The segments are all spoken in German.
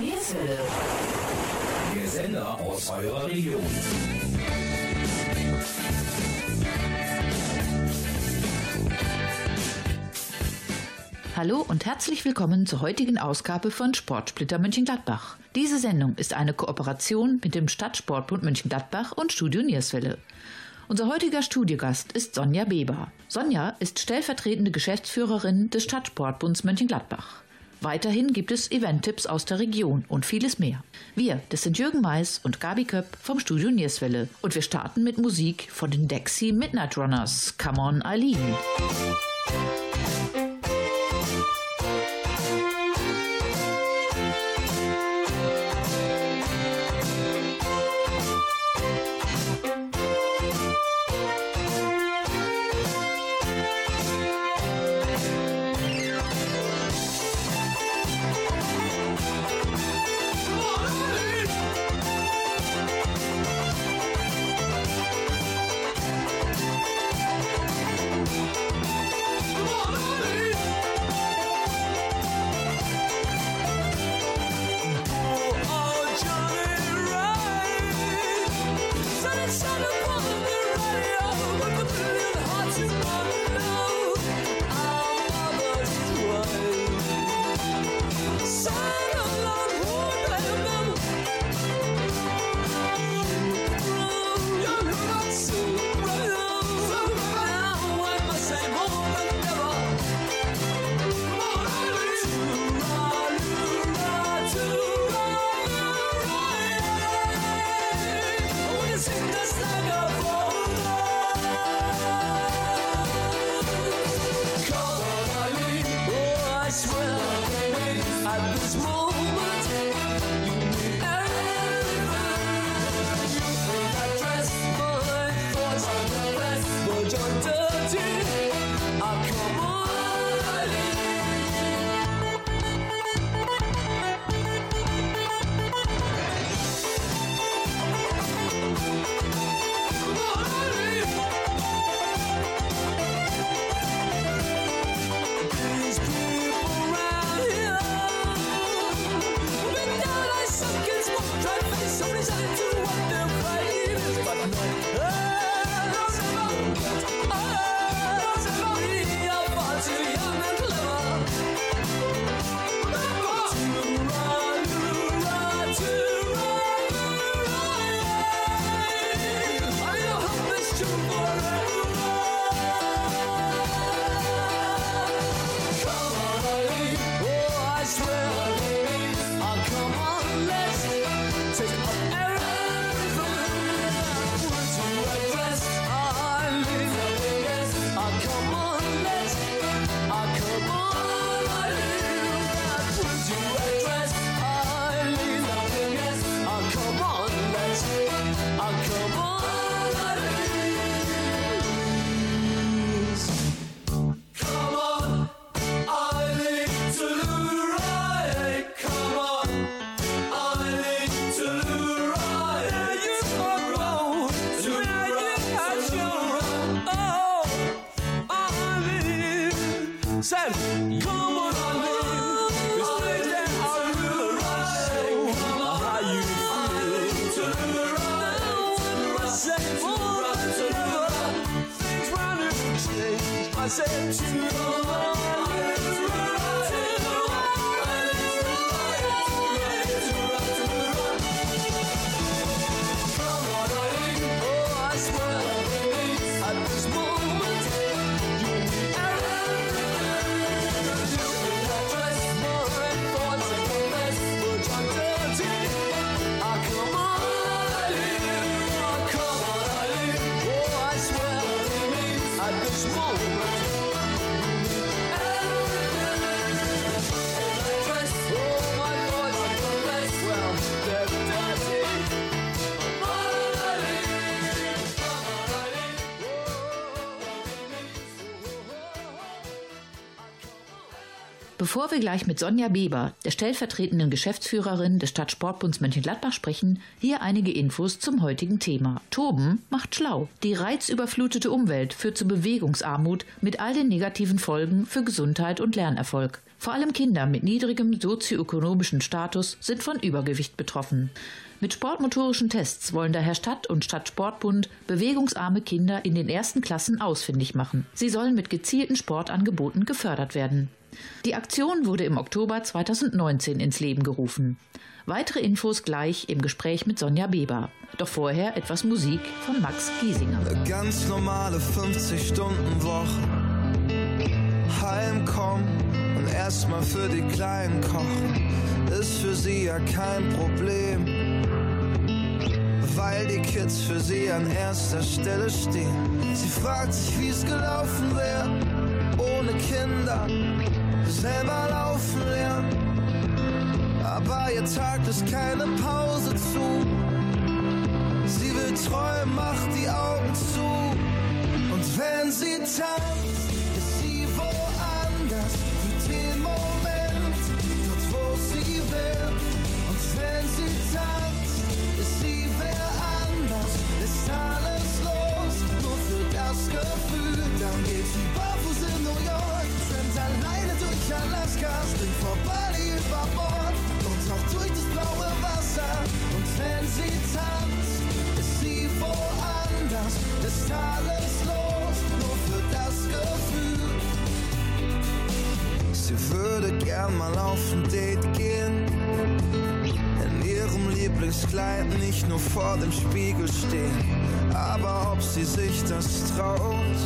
Nierswelle. Der Sender aus eurer Region. Hallo und herzlich willkommen zur heutigen Ausgabe von Sportsplitter Mönchengladbach. Diese Sendung ist eine Kooperation mit dem Stadtsportbund Mönchengladbach und Studio Nierswelle. Unser heutiger Studiogast ist Sonja Beber. Sonja ist stellvertretende Geschäftsführerin des Stadtsportbunds Mönchengladbach. Weiterhin gibt es Event-Tipps aus der Region und vieles mehr. Wir, das sind Jürgen Mais und Gabi Köpp vom Studio Nierswelle. Und wir starten mit Musik von den Dexy Midnight Runners. Come on, Eileen. At says. Bevor wir gleich mit Sonja Beber, der stellvertretenden Geschäftsführerin des Stadtsportbunds Mönchengladbach sprechen, hier einige Infos zum heutigen Thema. Toben macht schlau. Die reizüberflutete Umwelt führt zu Bewegungsarmut mit all den negativen Folgen für Gesundheit und Lernerfolg. Vor allem Kinder mit niedrigem sozioökonomischen Status sind von Übergewicht betroffen. Mit sportmotorischen Tests wollen daher Stadt und Stadtsportbund bewegungsarme Kinder in den ersten Klassen ausfindig machen. Sie sollen mit gezielten Sportangeboten gefördert werden. Die Aktion wurde im Oktober 2019 ins Leben gerufen. Weitere Infos gleich im Gespräch mit Sonja Beber. Doch vorher etwas Musik von Max Giesinger. Eine ganz normale 50-Stunden-Woche. Heimkommen und erstmal für die Kleinen kochen. Ist für sie ja kein Problem. Weil die Kids für sie an erster Stelle stehen. Sie fragt sich, wie es gelaufen wäre, ohne Kinder selber laufen lernen. Aber ihr Tag ist keine Pause zu. Sie will träumen, macht die Augen zu. Und wenn sie tanzt, ist sie woanders für den Moment, dort wo sie will. Und wenn sie tanzt, ist sie wer anders, ist alles los, nur für das Gefühl. Dann geht sie barfuß in Alaska, springt vor Bali über Bord und taucht durch das blaue Wasser. Und wenn sie tanzt, ist sie woanders, ist alles los, nur für das Gefühl. Sie würde gern mal auf ein Date gehen. In ihrem Lieblingskleid nicht nur vor dem Spiegel stehen. Aber ob sie sich das traut,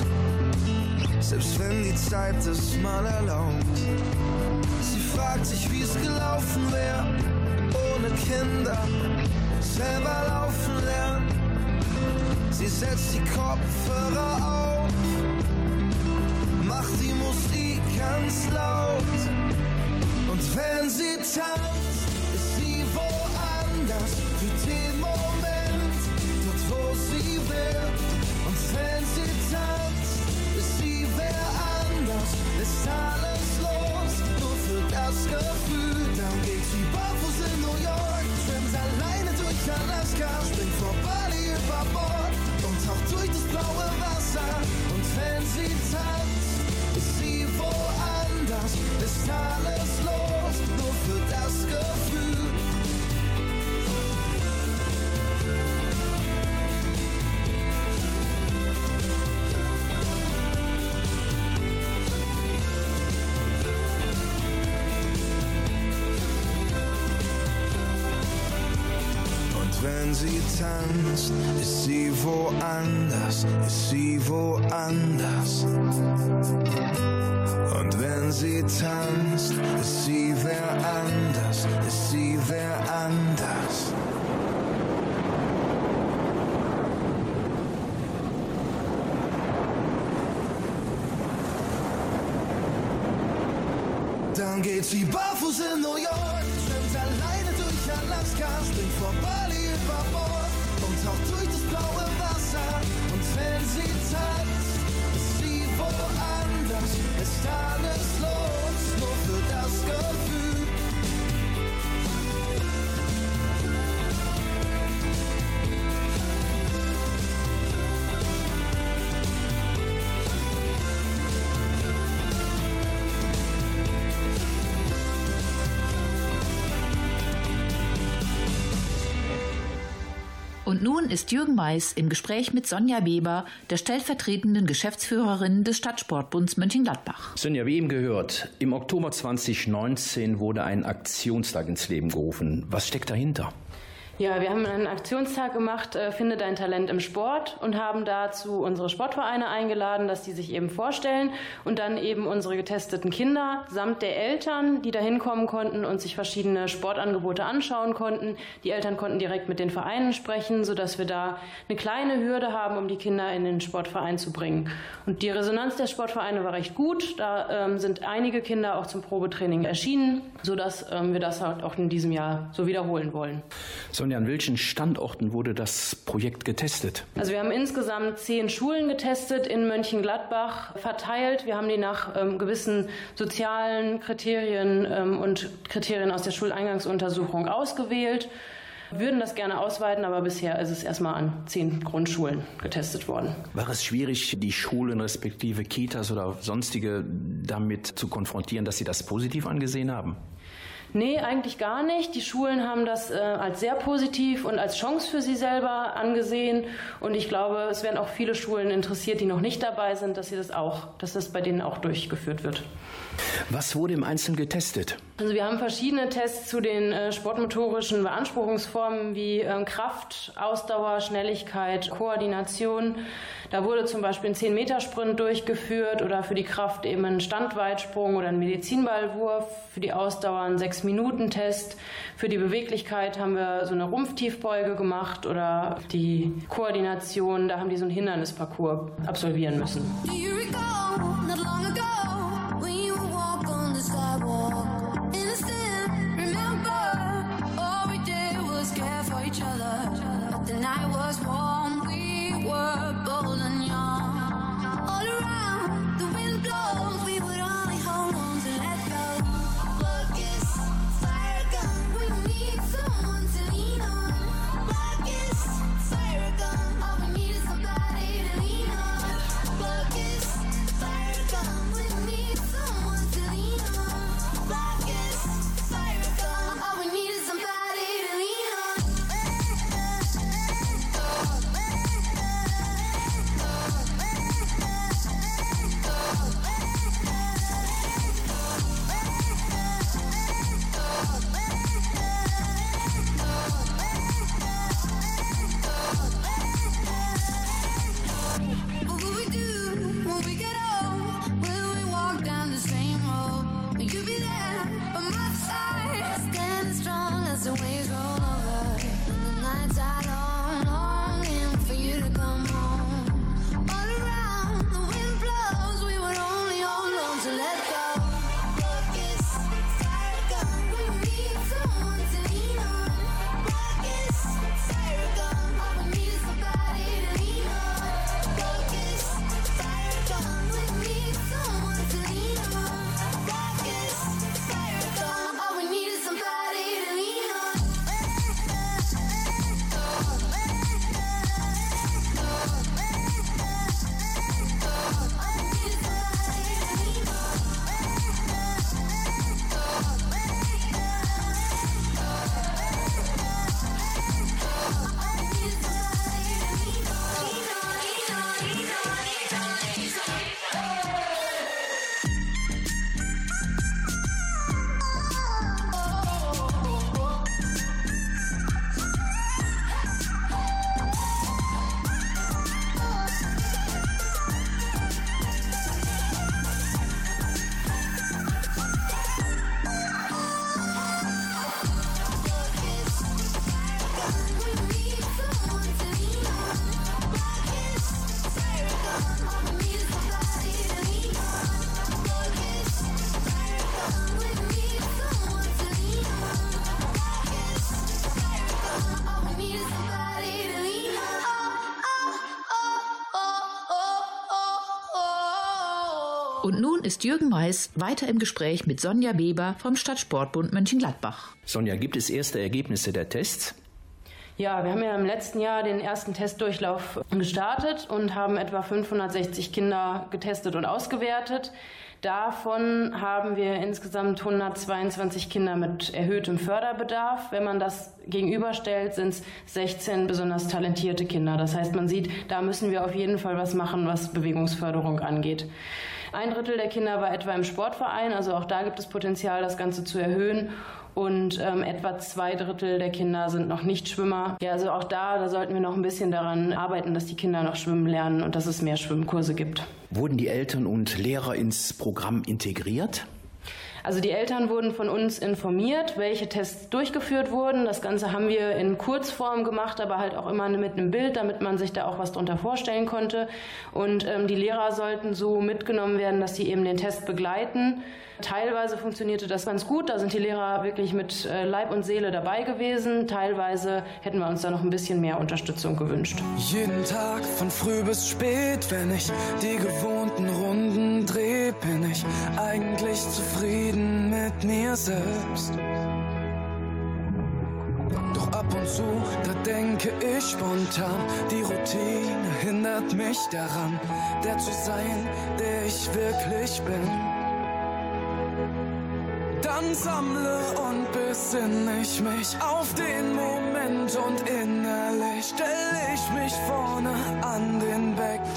selbst wenn die Zeit es mal erlaubt. Sie fragt sich, wie es gelaufen wäre, ohne Kinder, selber laufen lernen. Sie setzt die Kopfhörer auf, macht die Musik ganz laut. Und wenn sie tanzt, Wenn sie tanzt, ist sie wer anders, ist alles los, nur für das Gefühl. Dann geht sie barfuß in New York, schwimmt alleine durch Alaska, springt vor Bali über Bord und taucht durch das blaue Wasser. Und wenn sie tanzt, ist sie woanders, ist alles los, wenn sie tanzt, ist sie woanders, ist sie woanders. Und wenn sie tanzt, ist sie wer anders, ist sie wer anders. Dann geht sie barfuß in New York, schwimmt alleine durch Alaska, springt vor Bord und taucht durch das blaue Wasser. Und wenn sie tanzt, ist sie woanders, ist alles los, nur für das Gefühl. Nun ist Jürgen Mais im Gespräch mit Sonja Weber, der stellvertretenden Geschäftsführerin des Stadtsportbunds Mönchengladbach. Sonja, wie eben gehört, im Oktober 2019 wurde ein Aktionstag ins Leben gerufen. Was steckt dahinter? Ja, wir haben einen Aktionstag gemacht, äh, Finde dein Talent im Sport und haben dazu unsere Sportvereine eingeladen, dass die sich eben vorstellen und dann eben unsere getesteten Kinder samt der Eltern, die da hinkommen konnten und sich verschiedene Sportangebote anschauen konnten. Die Eltern konnten direkt mit den Vereinen sprechen, sodass wir da eine kleine Hürde haben, um die Kinder in den Sportverein zu bringen. Und die Resonanz der Sportvereine war recht gut. Da ähm, sind einige Kinder auch zum Probetraining erschienen, sodass ähm, wir das halt auch in diesem Jahr so wiederholen wollen. Sonja, Sonja, an welchen Standorten wurde das Projekt getestet? Also wir haben insgesamt zehn Schulen getestet in Mönchengladbach verteilt. Wir haben die nach ähm, gewissen sozialen Kriterien ähm, und Kriterien aus der Schuleingangsuntersuchung ausgewählt. Wir würden das gerne ausweiten, aber bisher ist es erstmal an zehn Grundschulen getestet worden. War es schwierig, die Schulen respektive Kitas oder sonstige damit zu konfrontieren, dass sie das positiv angesehen haben? Nee, eigentlich gar nicht. Die Schulen haben das äh, als sehr positiv und als Chance für sie selber angesehen. Und ich glaube, es werden auch viele Schulen interessiert, die noch nicht dabei sind, dass sie das auch, dass das bei denen auch durchgeführt wird. Was wurde im Einzelnen getestet? Also wir haben verschiedene Tests zu den äh, sportmotorischen Beanspruchungsformen wie ähm, Kraft, Ausdauer, Schnelligkeit, Koordination. Da wurde zum Beispiel ein 10-Meter-Sprint durchgeführt oder für die Kraft eben ein Standweitsprung oder ein Medizinballwurf, für die Ausdauer ein 6-Minuten-Test. Für die Beweglichkeit haben wir so eine Rumpftiefbeuge gemacht oder die Koordination, da haben die so einen Hindernisparcours absolvieren müssen. Und nun ist Jürgen Mais weiter im Gespräch mit Sonja Weber vom Stadtsportbund Mönchengladbach. Sonja, gibt es erste Ergebnisse der Tests? Ja, wir haben ja im letzten Jahr den ersten Testdurchlauf gestartet und haben etwa 560 Kinder getestet und ausgewertet. Davon haben wir insgesamt 122 Kinder mit erhöhtem Förderbedarf. Wenn man das gegenüberstellt, sind es 16 besonders talentierte Kinder. Das heißt, man sieht, da müssen wir auf jeden Fall was machen, was Bewegungsförderung angeht. Ein Drittel der Kinder war etwa im Sportverein, also auch da gibt es Potenzial, das Ganze zu erhöhen. Und ähm, etwa zwei Drittel der Kinder sind noch nicht Schwimmer. Ja, also auch da, da sollten wir noch ein bisschen daran arbeiten, dass die Kinder noch schwimmen lernen und dass es mehr Schwimmkurse gibt. Wurden die Eltern und Lehrer ins Programm integriert? Also die Eltern wurden von uns informiert, welche Tests durchgeführt wurden. Das Ganze haben wir in Kurzform gemacht, aber halt auch immer mit einem Bild, damit man sich da auch was drunter vorstellen konnte. Und ähm, die Lehrer sollten so mitgenommen werden, dass sie eben den Test begleiten. Teilweise funktionierte das ganz gut, da sind die Lehrer wirklich mit äh, Leib und Seele dabei gewesen. Teilweise hätten wir uns da noch ein bisschen mehr Unterstützung gewünscht. Jeden Tag von früh bis spät, wenn ich die gewohnten Runden drehe, bin ich eigentlich zufrieden mit mir selbst. Doch ab und zu, da denke ich spontan, die Routine hindert mich daran, der zu sein, der ich wirklich bin dann sammle und besinne ich mich auf den Moment und innerlich stelle ich mich vorne an den Beckenrand.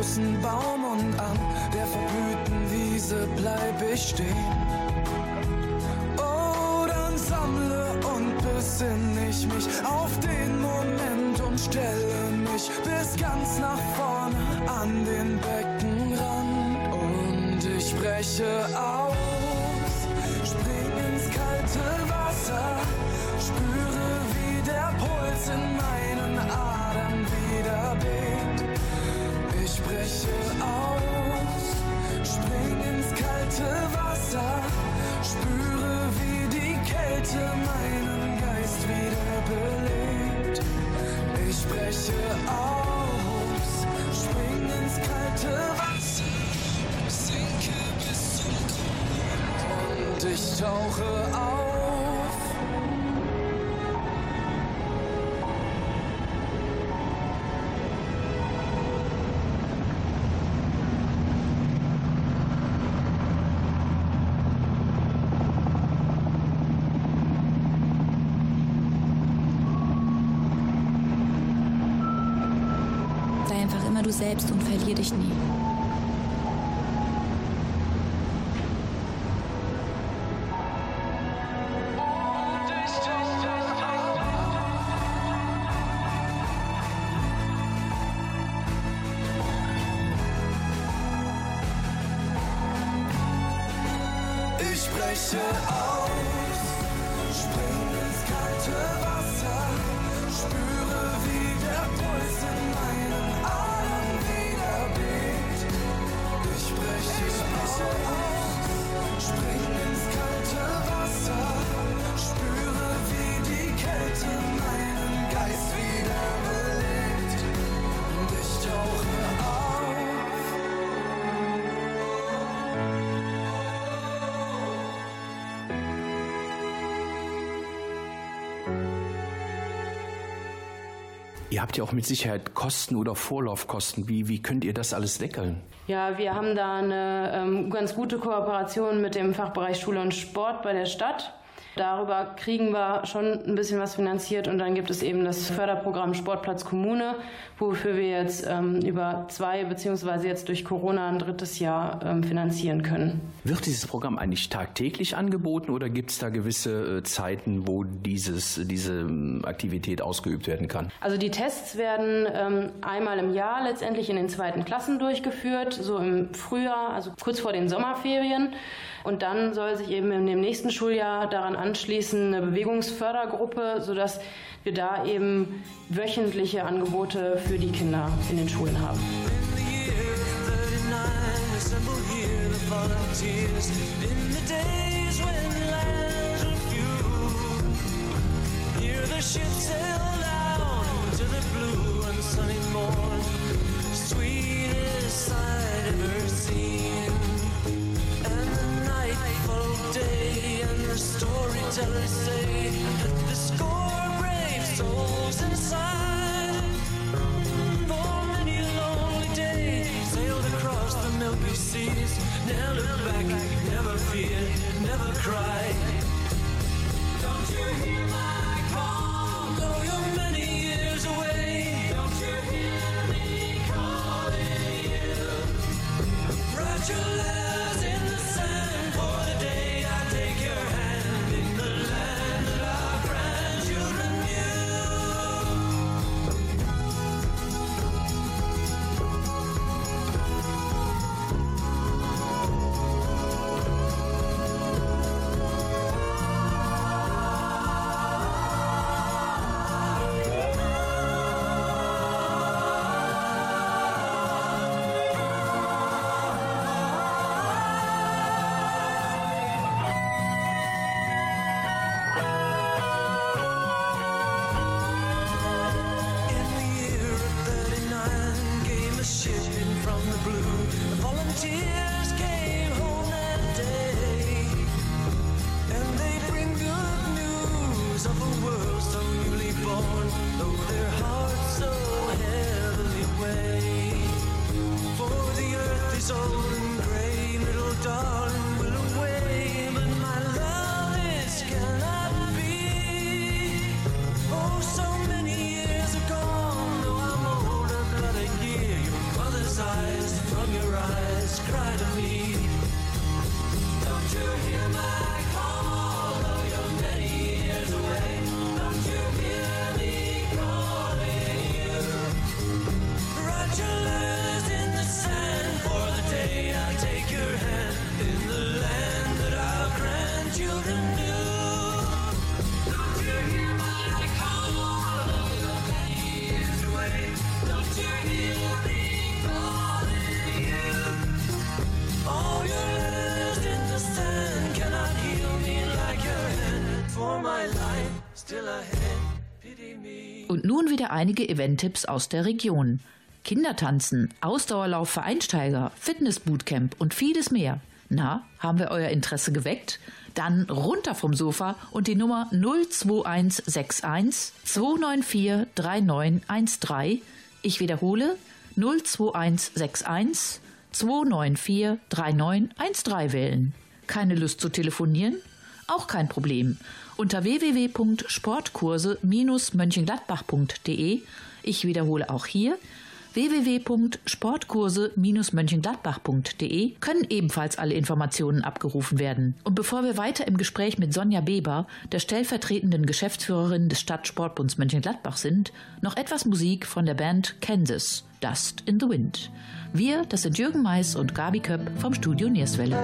Großen Baum und an der verblühten Wiese bleib ich stehen. Oh, dann sammle und besinn ich mich auf den Moment und stelle mich bis ganz nach vorne an den Beckenrand und ich breche aus, spring ins kalte Wasser, spüre wie der Puls in meinen Adern wieder bebt. Breche aus, spring ins kalte Wasser, spüre wie die Kälte meinen Geist wieder belebt. Ich breche aus, spring ins kalte Wasser, sinke bis zum Grund und ich tauche auf. Selbst und verlier dich nie. Ihr habt ja auch mit Sicherheit Kosten oder Vorlaufkosten. Wie, wie könnt ihr das alles deckeln? Ja, wir haben da eine ähm, ganz gute Kooperation mit dem Fachbereich Schule und Sport bei der Stadt. Darüber kriegen wir schon ein bisschen was finanziert und dann gibt es eben das Förderprogramm Sportplatz Kommune, wofür wir jetzt ähm, über zwei beziehungsweise jetzt durch Corona ein drittes Jahr ähm, finanzieren können. Wird dieses Programm eigentlich tagtäglich angeboten oder gibt es da gewisse äh, Zeiten, wo dieses, diese ähm, Aktivität ausgeübt werden kann? Also die Tests werden ähm, einmal im Jahr letztendlich in den zweiten Klassen durchgeführt, so im Frühjahr, also kurz vor den Sommerferien. Und dann soll sich eben in dem nächsten Schuljahr daran anschließen eine Bewegungsfördergruppe, sodass wir da eben wöchentliche Angebote für die Kinder in den Schulen haben. In the year 39, storytellers say that the score brave souls inside. For many lonely day, sailed across the milky seas, never look back, never fear, never cry. Don't you hear my call? Though you're many years away, don't you hear me calling you? Write your letters Einige Event-Tipps aus der Region. Kindertanzen, Ausdauerlauf für Einsteiger, Fitness-Bootcamp und vieles mehr. Na, haben wir euer Interesse geweckt? Dann runter vom Sofa und die Nummer 02161 294 3913. Ich wiederhole 02161 294 3913 wählen. Keine Lust zu telefonieren? Auch kein Problem. Unter www.sportkurse-mönchengladbach.de, ich wiederhole auch hier, www.sportkurse-mönchengladbach.de können ebenfalls alle Informationen abgerufen werden. Und bevor wir weiter im Gespräch mit Sonja Beber, der stellvertretenden Geschäftsführerin des Stadtsportbunds Mönchengladbach sind, noch etwas Musik von der Band Kansas, Dust in the Wind. Wir, das sind Jürgen Mais und Gabi Köpp vom Studio Nierswelle.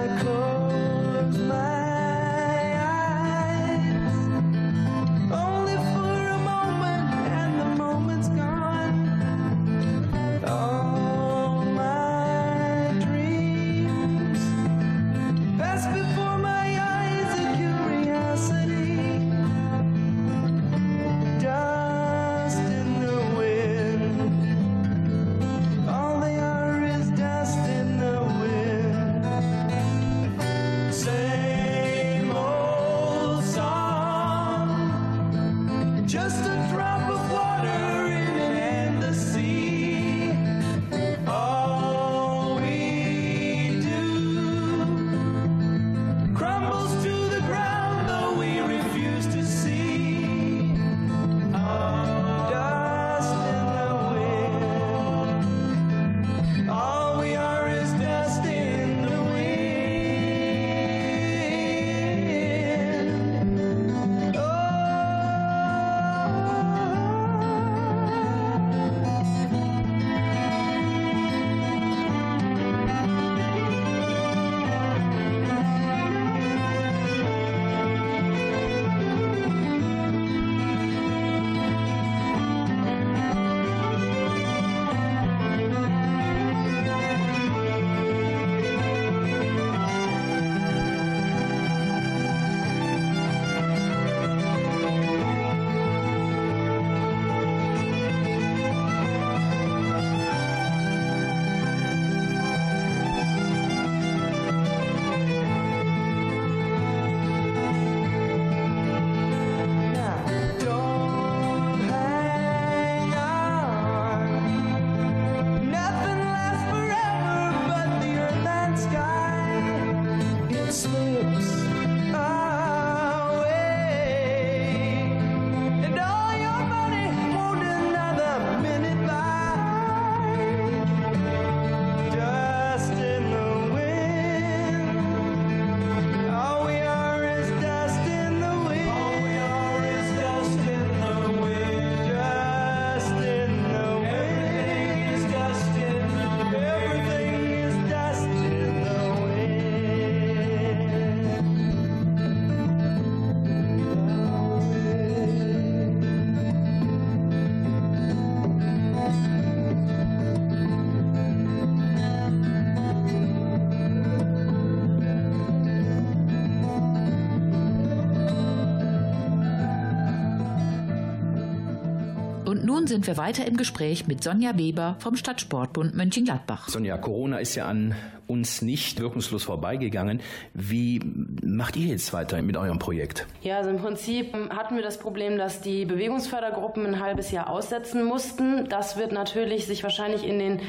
Nun sind wir weiter im Gespräch mit Sonja Weber vom Stadtsportbund Mönchengladbach. Sonja, Corona ist ja an uns nicht wirkungslos vorbeigegangen. Wie macht ihr jetzt weiter mit eurem Projekt? Ja, also im Prinzip hatten wir das Problem, dass die Bewegungsfördergruppen ein halbes Jahr aussetzen mussten. Das wird natürlich sich wahrscheinlich in den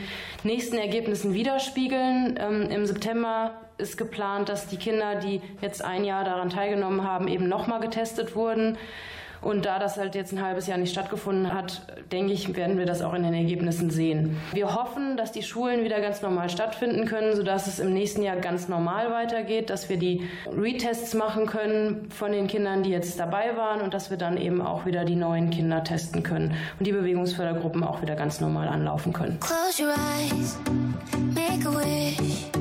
nächsten Ergebnissen widerspiegeln. Ähm, Im September ist geplant, dass die Kinder, die jetzt ein Jahr daran teilgenommen haben, eben nochmal getestet wurden. Und da das halt jetzt ein halbes Jahr nicht stattgefunden hat, denke ich, werden wir das auch in den Ergebnissen sehen. Wir hoffen, dass die Schulen wieder ganz normal stattfinden können, sodass es im nächsten Jahr ganz normal weitergeht, dass wir die Retests machen können von den Kindern, die jetzt dabei waren und dass wir dann eben auch wieder die neuen Kinder testen können und die Bewegungsfördergruppen auch wieder ganz normal anlaufen können. Close your eyes, make a wish.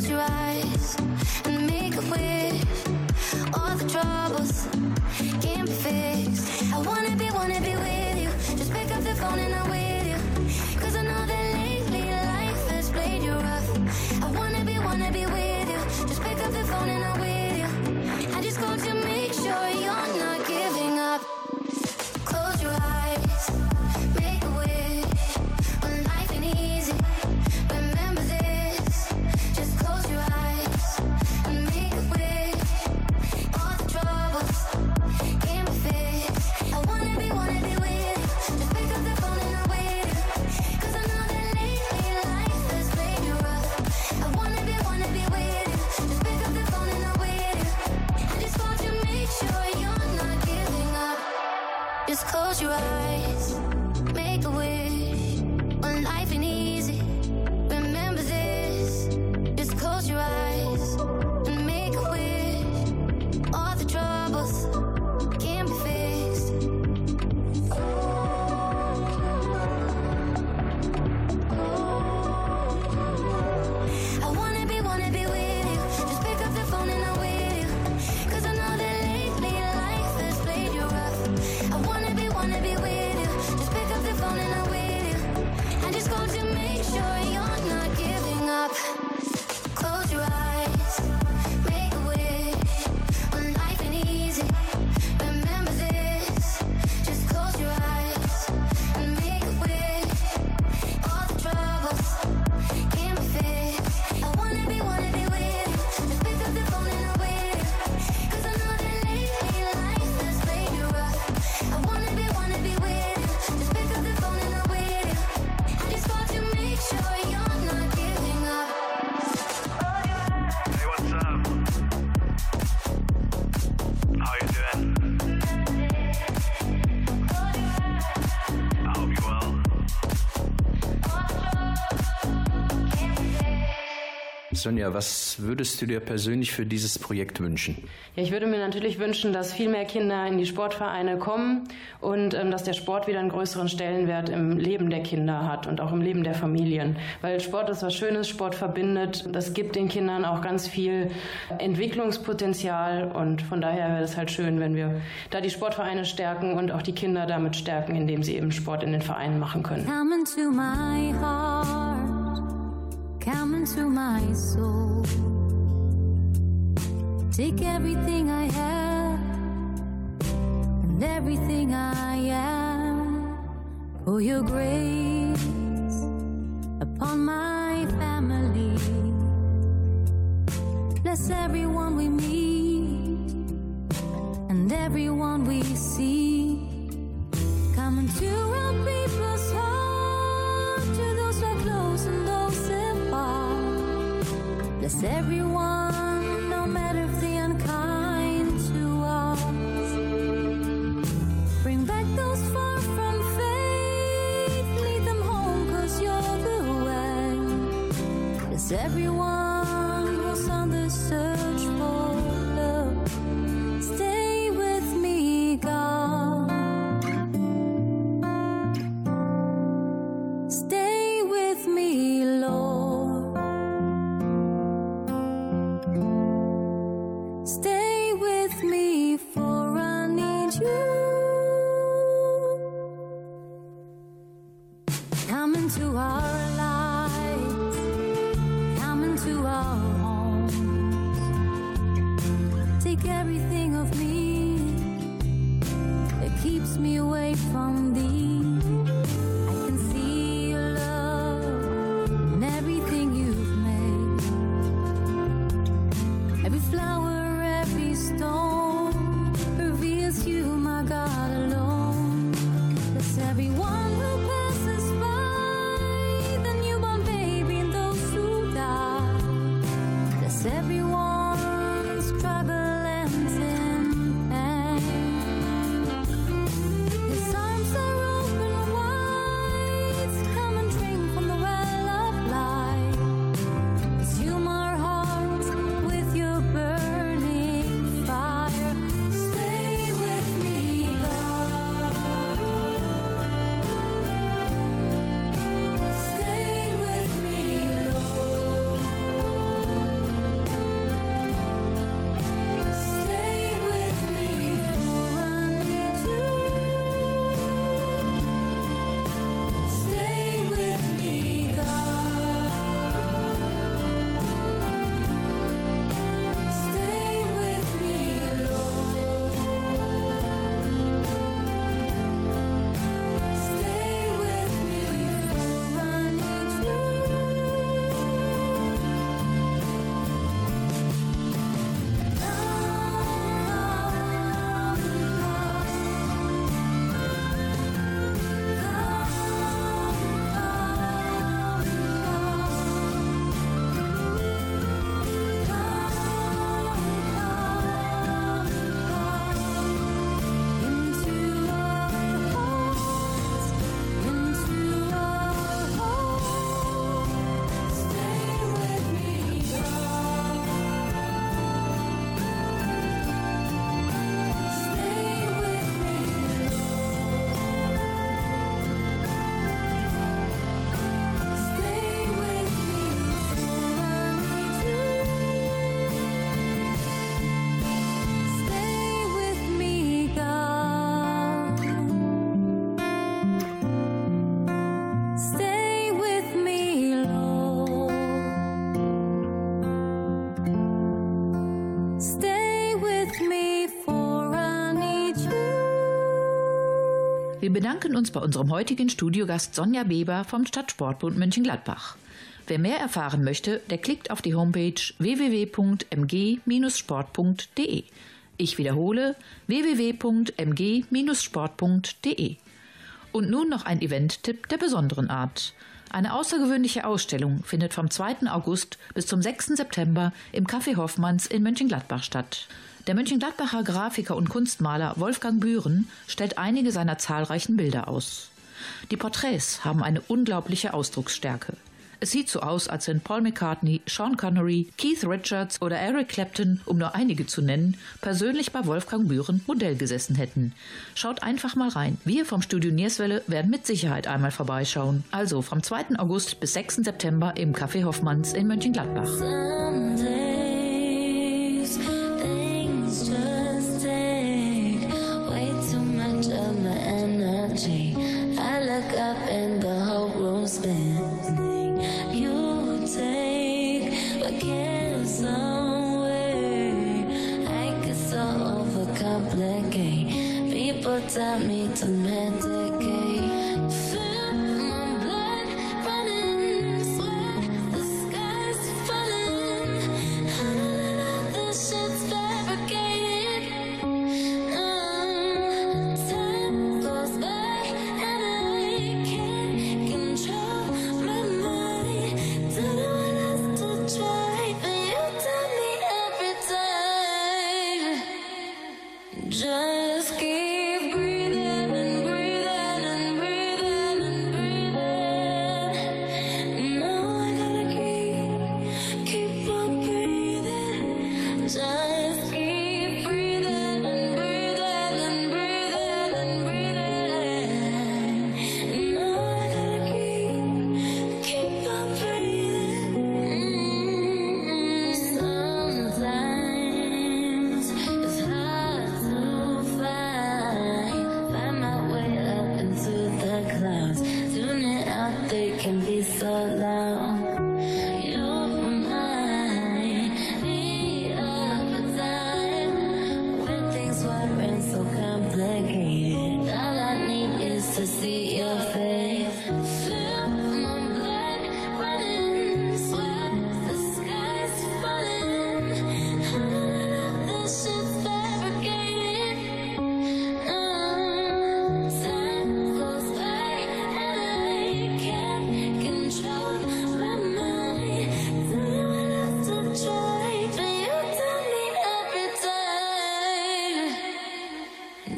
Close your eyes and make a wish. All the troubles can be fixed. I wanna be, wanna be with you. Just pick up the phone and I'm with Sonja, was würdest du dir persönlich für dieses Projekt wünschen? Ja, ich würde mir natürlich wünschen, dass viel mehr Kinder in die Sportvereine kommen und ähm, dass der Sport wieder einen größeren Stellenwert im Leben der Kinder hat und auch im Leben der Familien. Weil Sport ist was Schönes, Sport verbindet. Das gibt den Kindern auch ganz viel Entwicklungspotenzial und von daher wäre es halt schön, wenn wir da die Sportvereine stärken und auch die Kinder damit stärken, indem sie eben Sport in den Vereinen machen können. Come into my heart. Into my soul. Take everything I have and everything I am. Pour your grace upon my family. Bless everyone we meet and everyone we see. Come into our Bless everyone, no matter if they unkind to us. Bring back those far from faith, lead them home, cause you're the way. Bless everyone bedanken uns bei unserem heutigen Studiogast Sonja Beber vom Stadtsportbund Mönchengladbach. Wer mehr erfahren möchte, der klickt auf die Homepage www.mg-sport.de. Ich wiederhole www.mg-sport.de. Und nun noch ein Event-Tipp der besonderen Art. Eine außergewöhnliche Ausstellung findet vom 2. August bis zum 6. September im Café Hoffmanns in Mönchengladbach statt. Der Mönchengladbacher Grafiker und Kunstmaler Wolfgang Bühren stellt einige seiner zahlreichen Bilder aus. Die Porträts haben eine unglaubliche Ausdrucksstärke. Es sieht so aus, als wenn Paul McCartney, Sean Connery, Keith Richards oder Eric Clapton, um nur einige zu nennen, persönlich bei Wolfgang Bühren Modell gesessen hätten. Schaut einfach mal rein. Wir vom Studio Nierswelle werden mit Sicherheit einmal vorbeischauen. Also vom 2. August bis 6. September im Café Hoffmanns in Mönchengladbach. Some I look up and the whole room's spinning. You take my cares away. I get so overcomplicate. People tell me to medicate.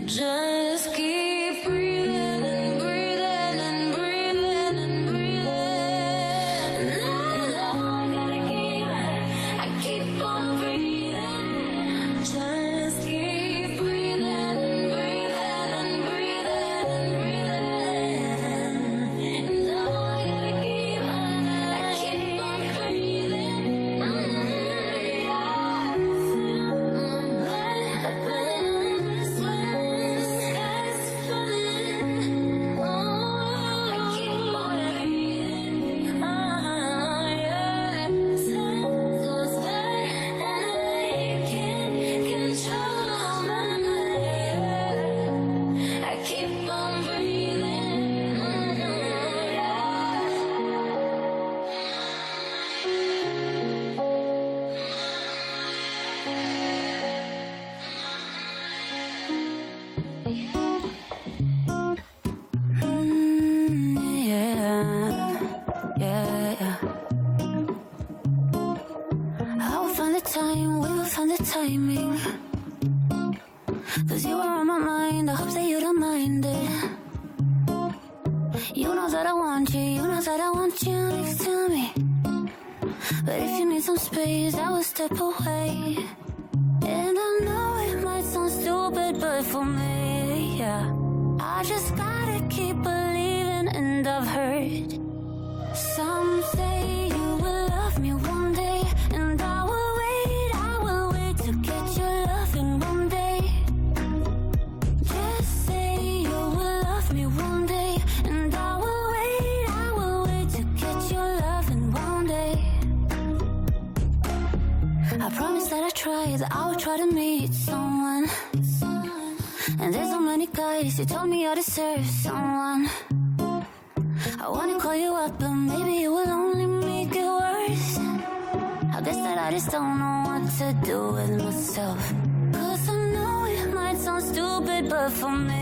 Just keep I gotta meet someone. And there's so many guys who told me I deserve someone. I wanna call you up, but maybe it will only make it worse. I guess that I just don't know what to do with myself. Cause I know it might sound stupid, but for me.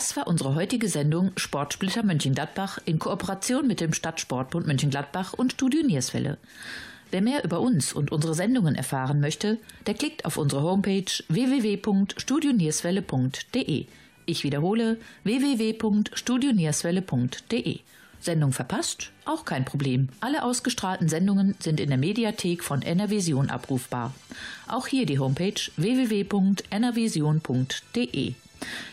Das war unsere heutige Sendung Sportsplitter Mönchengladbach in Kooperation mit dem Stadtsportbund Mönchengladbach und Studio Nierswelle. Wer mehr über uns und unsere Sendungen erfahren möchte, der klickt auf unsere Homepage www.studionierswelle.de. Ich wiederhole www.studionierswelle.de. Sendung verpasst? Auch kein Problem. Alle ausgestrahlten Sendungen sind in der Mediathek von NRVision abrufbar. Auch hier die Homepage www.nrvision.de.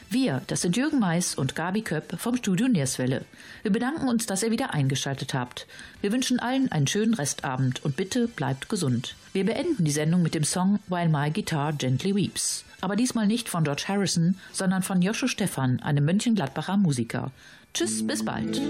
Wir, das sind Jürgen Mais und Gabi Köpp vom Studio Nierswelle. Wir bedanken uns, dass ihr wieder eingeschaltet habt. Wir wünschen allen einen schönen Restabend und bitte bleibt gesund. Wir beenden die Sendung mit dem Song While My Guitar Gently Weeps. Aber diesmal nicht von George Harrison, sondern von Joscho Stephan, einem Mönchengladbacher Musiker. Tschüss, bis bald.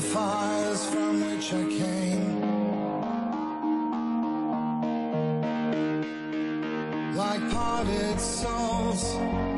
fires from which I came. Like parted souls.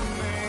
man.